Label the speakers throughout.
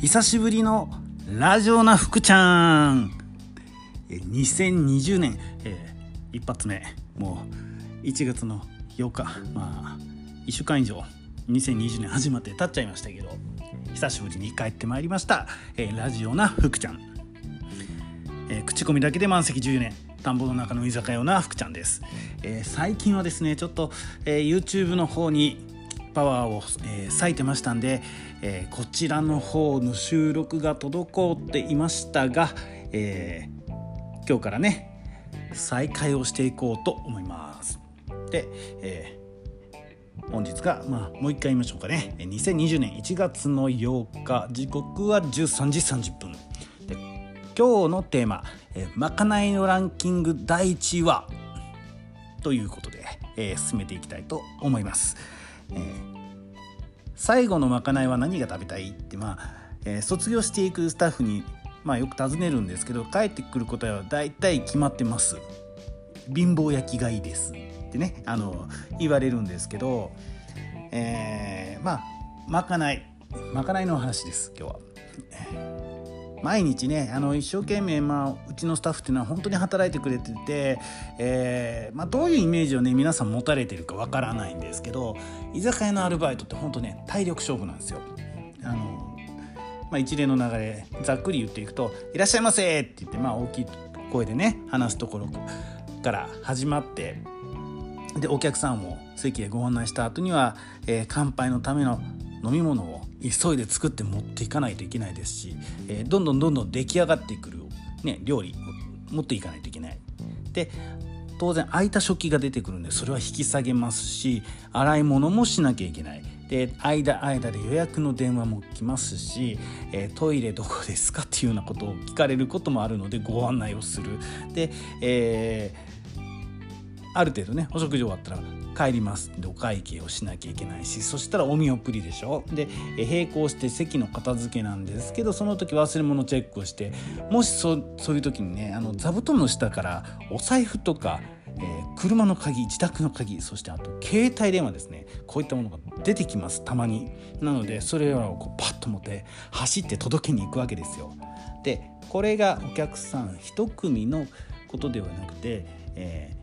Speaker 1: 久しぶりのラジオな福ちゃん。2020年、えー、一発目。もう1月の8日。まあ1週間以上。2020年始まって経っちゃいましたけど。久しぶりに帰ってまいりました、えー、ラジオな福ちゃん、えー、口コミだけで満席10年。田んぼの中の居酒屋な福ちゃんです、えー、最近はですねちょっと、えー、YouTube の方にパワーを、えー、割いてましたんで、えー、こちらの方の収録が滞っていましたが、えー、今日からね再開をしていこうと思いますで、えー、本日が、まあ、もう一回言いましょうかね2020年1月の8日時刻は13時30分で今日のテーマ「えー、まかないのランキング第1位は?」ということで、えー、進めていきたいと思います。えー、最後のまかないは何が食べたいってまあ、えー、卒業していくスタッフに、まあ、よく尋ねるんですけど帰ってくる答えは大体決まってます貧乏焼きがいいですってねあの言われるんですけど、えー、まあまかないまかないの話です今日は。毎日ねあの一生懸命、まあ、うちのスタッフっていうのは本当に働いてくれてて、えーまあ、どういうイメージをね皆さん持たれてるかわからないんですけど居酒屋のアルバイトって本当ね体力勝負なんですよ。あのまあ、一連の流れざっくり言っていくと「いらっしゃいませ!」って言って、まあ、大きい声でね話すところから始まってでお客さんを席へご案内した後には、えー、乾杯のための飲み物を急いで作って持っていかないといけないですし、えー、どんどんどんどん出来上がってくる、ね、料理を持っていかないといけない。で当然空いた食器が出てくるんでそれは引き下げますし洗い物もしなきゃいけない。で間間で予約の電話も来ますし、えー、トイレどこですかっていうようなことを聞かれることもあるのでご案内をする。で、えー、ある程度ねお食事終わったら帰ります。でお会計をしなきゃいけないしそしたらお見送りでしょ？で並行して席の片付けなんですけどその時忘れ物チェックをしてもしそそういう時にねあの座布団の下からお財布とかえー、車の鍵自宅の鍵そしてあと携帯電話ですね。こういったものが出てきますたまに。なのでそれらをこうパッと持って走って届けに行くわけですよ。でこれがお客さん1組のことではなくて、え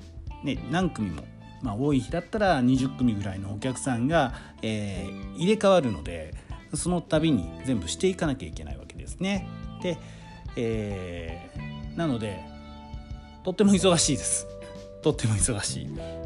Speaker 1: ーね、何組もまあ、多い日だったら20組ぐらいのお客さんが、えー、入れ替わるのでその度に全部していかなきゃいけないわけですね。で、えー、なのでとっても忙しいです。とっても忙しい。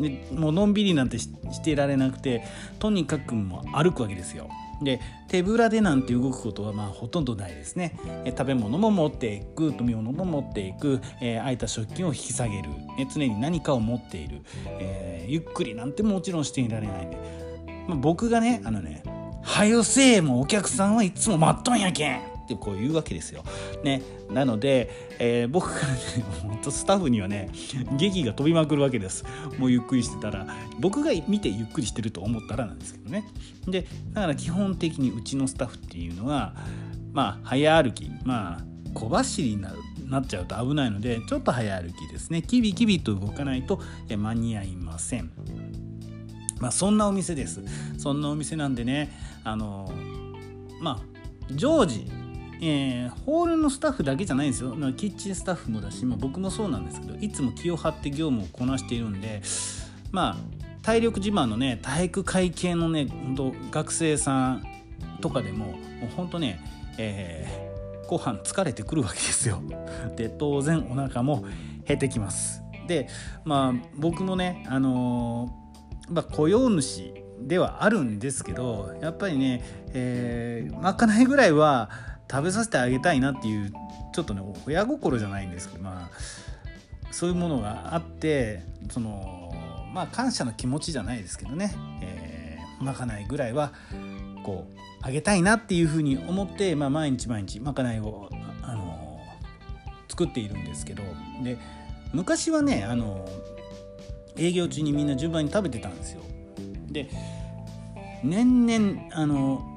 Speaker 1: でもうのんびりなんてしてられなくてとにかくもう歩くわけですよ。で手ぶらでなんて動くことはまあほとんどないですね、え食べ物も持っていく飲み物も持っていく、えー、空いた食器を引き下げる、ね、常に何かを持っている、えー、ゆっくりなんてもちろんしていられない。んで、まあ、僕がねあのね「はよせえもお客さんはいつも待っとんやけん」ってこう言うわけですよ。ね、なので、えー、僕からね本当スタッフにはね劇が飛びまくるわけです。もうゆっくりしてたら僕が見てゆっくりしてると思ったらなんですけどね。でだから基本的にうちのスタッフっていうのはまあ早歩きまあ小走りになるなっちゃうと危ないのでちょっと早歩きですねキビキビと動かないと間に合いません。まあそんなお店です。そんなお店なんでねあのまあ常時えー、ホールのスタッフだけじゃないんですよキッチンスタッフもだし、まあ、僕もそうなんですけどいつも気を張って業務をこなしているんでまあ体力自慢のね体育会系のね本当学生さんとかでももう本当ね、えー、後半疲れてくるわけですよ。で当然お腹も減ってきます。でまあ僕もねあのー、まあ、雇用主ではあるんですけどやっぱりね、えー、まかないぐらいは食べさせてあげたいなっていうちょっとね親心じゃないんですけどまあそういうものがあってそのまあ感謝の気持ちじゃないですけどね、えー、まかないぐらいはこうあげたいなっていうふうに思って、まあ、毎日毎日まかないを、あの作っているんですけどで昔はね、あの営業中にみんな順番に食べてたんですよ。で年々あの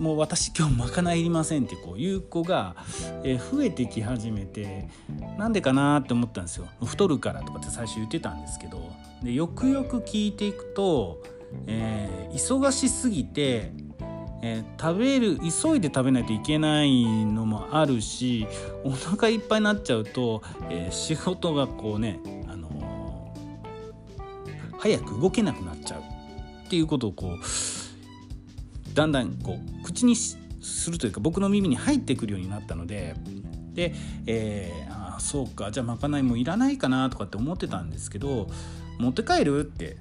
Speaker 1: もう私今日まかないりませんってこういう子が、え増えてき始めてなんでかなって思ったんですよ。太るからとかって最初言ってたんですけど。でよくよく聞いていくと、えー、忙しすぎて、えー、食べる急いで食べないといけないのもあるしお腹いっぱいになっちゃうと、えー、仕事がこうね、あの、早く動けなくなっちゃうっていうことをこうだんだんこう口にするというか僕の耳に入ってくるようになったのでで、えー、あそうかじゃあまかないもいらないかなとかって思ってたんですけど持って帰るって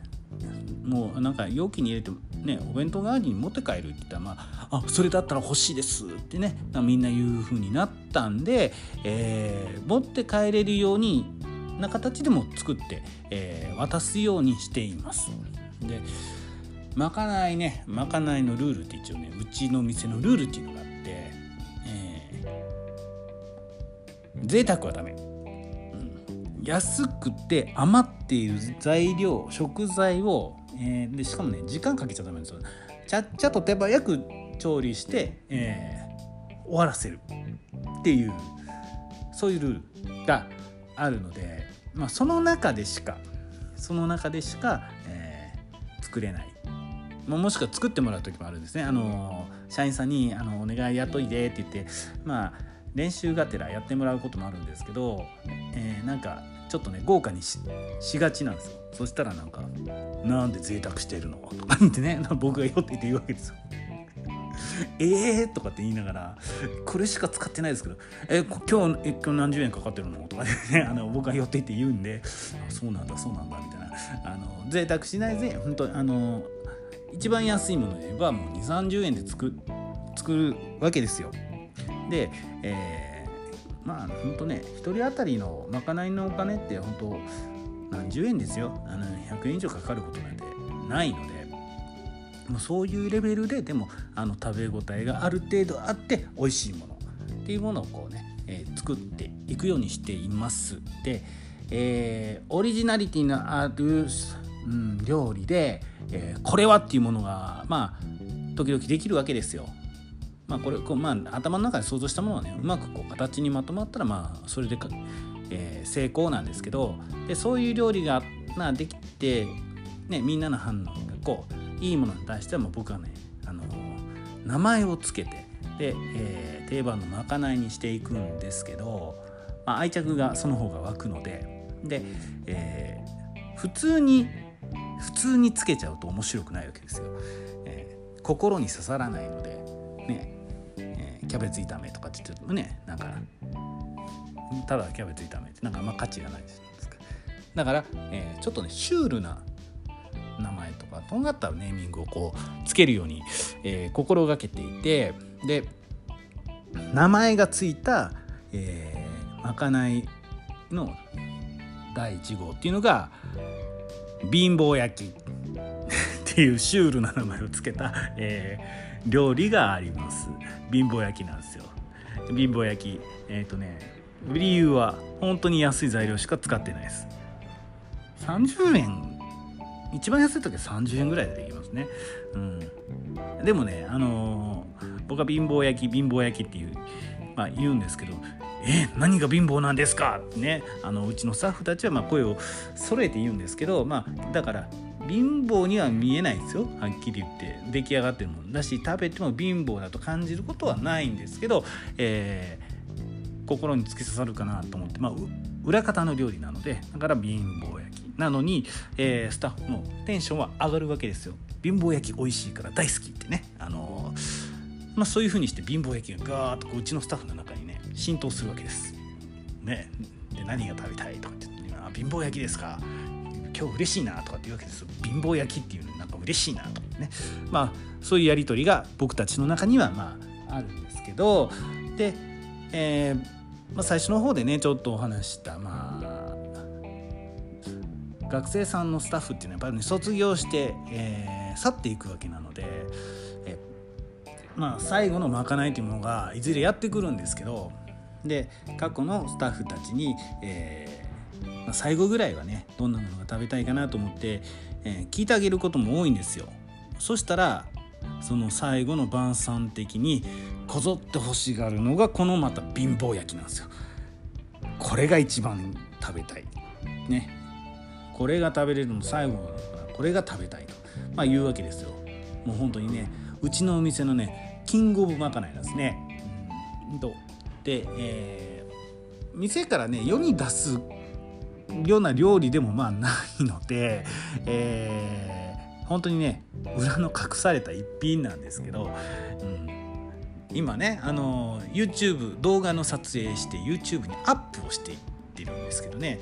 Speaker 1: もうなんか容器に入れてねお弁当代わりに持って帰るって言ったらまああそれだったら欲しいですってねみんな言う風になったんで、えー、持って帰れるようにな形でも作って、えー、渡すようにしています。でまかないねまかないのルールって一応ねうちの店のルールっていうのがあって、えー、贅沢はダメ。安くて余っている材料食材を、えー、でしかもね時間かけちゃダメですよ。ちゃっちゃと手早く調理して、えー、終わらせる。っていうそういうルールがあるので、まあ、その中でしかその中でしか、えー、作れない。もしくは作ってもらう時もあるんですね。あの社員さんにあの「お願いやっといて」って言ってまあ練習がてらやってもらうこともあるんですけど、えー、なんかちょっとね豪華にしがちなんですよそしたらなんか「なんで贅沢してるの?」とか言ってね 僕が酔っていて言うわけですよ。えー？とかって言いながらこれしか使ってないですけど「え今日え今日何十円かかってるの?」とかねあの僕が寄っていって言うんで「そうなんだそうなんだ」みたいなあの贅沢しないで本当あの一番安いもので言えばもう2 3 0円で作作るわけですよ。で、えー、まあほんとね1人当たりのまかないのお金って本当何十円ですよあの100円以上かかることなんてないのでもうそういうレベルででもあの食べ応えがある程度あって美味しいものっていうものをこうね、えー、作っていくようにしています。で、えー、オリジナリティのある、うん、料理で、えー、これはっていうものがまあ時々できるわけですよ。まあこれこう、まあ、頭の中で想像したものはねうまくこう形にまとまったらまあそれでか、えー、成功なんですけどでそういう料理がなできて、ね、みんなの反応がこういいものに対してはもう僕はね、あのー、名前をつけてで、えー、定番のまかないにしていくんですけど、まあ、愛着がその方が湧くのでで、えー、普通に普通につけちゃうと面白くないわけですよ。えー、心に刺さらないのでねえキャベツ炒めとかって言ってもねなんかただキャベツ炒めってなんかあんま価値がないじゃないですかだから、えー、ちょっとねシュールな名前とかとんがったネーミングをこうつけるように、え、心がけていてで名前がついた、え、まかないの第1号っていうのが貧乏焼き。っていうシュールな名前をつけた、えー、料理があります。貧乏焼きなんですよ。貧乏焼きえっ、ー、とね理由は本当に安い材料しか使ってないです。30円。一番安い時は30円ぐらいでできますね。うん。でもねあのー、僕は貧乏焼き貧乏焼きっていう、まあ、言うんですけどえ何が貧乏なんですか？ってねあのうちのスタッフたちはま声を揃えて言うんですけどまあだから貧乏には見えないですよ。はっきり言って。出来上がってるもんだし食べても貧乏だと感じることはないんですけど、えー、心に突き刺さるかなと思って、まあ、裏方の料理なのでだから貧乏焼き。なのに、えー、スタッフのテンションは上がるわけですよ。貧乏焼き美味しいから大好きってね。あのー、まあ、そういう風にして貧乏焼きがガーッとううちのスタッフの中にね浸透するわけです。ね。で何が食べたいとかって言って、貧乏焼きですか。今日嬉しいなとかって言うわけです貧乏焼きっていうのなんか嬉しいなとかね。まあそういうやり取りが僕たちの中にはまああるんですけど。で、えーまあ、最初の方でねちょっとお話したまあ学生さんのスタッフっていうのはやっぱり、ね、卒業して、えー、去っていくわけなので、まあ、最後のまかないというものがいずれやってくるんですけどで過去のスタッフたちに、えーまあ、最後ぐらいはねどんなものが食べたいかなと思って、えー、聞いてあげることも多いんですよ。そしたらその最後の晩餐的にこぞって欲しがるのがこのまた貧乏焼きなんですよ。これが一番食べたい。ね。これが食べれるの最後のこれが食べたいと、まあ、言うわけですよ。もう本当にねうちのお店のねキングオブまかないなんですね。う？ん、で、えー、店からね世に出すような料理でもまあないので、えー、本当にね裏の隠された一品なんですけど、うん、今ねあの YouTube 動画の撮影して YouTube にアップをしていってるんですけどね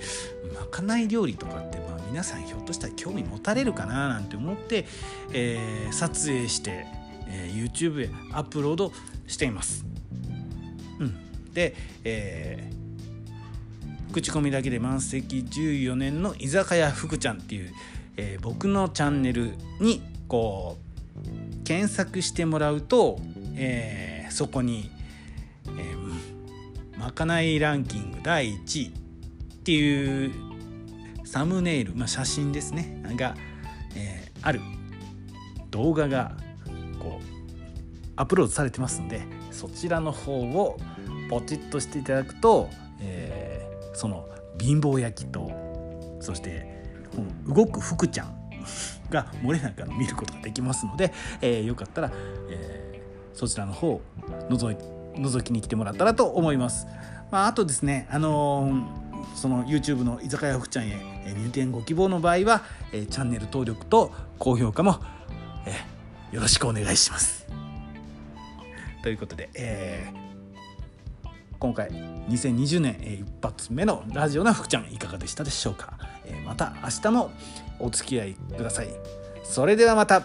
Speaker 1: まかない料理とかって、まあ、皆さんひょっとしたら興味持たれるかななんて思って、えー、撮影して、えー、YouTube へアップロードしています。うん、で、えー、口コミだけで満席。14年の居酒屋福ちゃんっていう、えー、僕のチャンネルにこう検索してもらうと、えーそこに、えー、まかないランキング第1位っていうサムネイル、まあ、写真ですね。が、えー、ある。動画がアップロードされてますんでそちらの方をポチッとしていただくと、えー、その貧乏焼きとそして動く福ちゃん が漏れなく見ることができますので、えー、よかったら、えーそちらの方覗い覗きに来てもらったらと思います。まあ、あとですね、あのー、その YouTube の居酒屋福ちゃんへ入店ご希望の場合は、えチャンネル登録と高評価も、えよろしくお願いします。ということで、えー、今回2020年、え一発目のラジオな福ちゃんいかがでしたでしょうか、えまた明日もお付き合いください。それではまた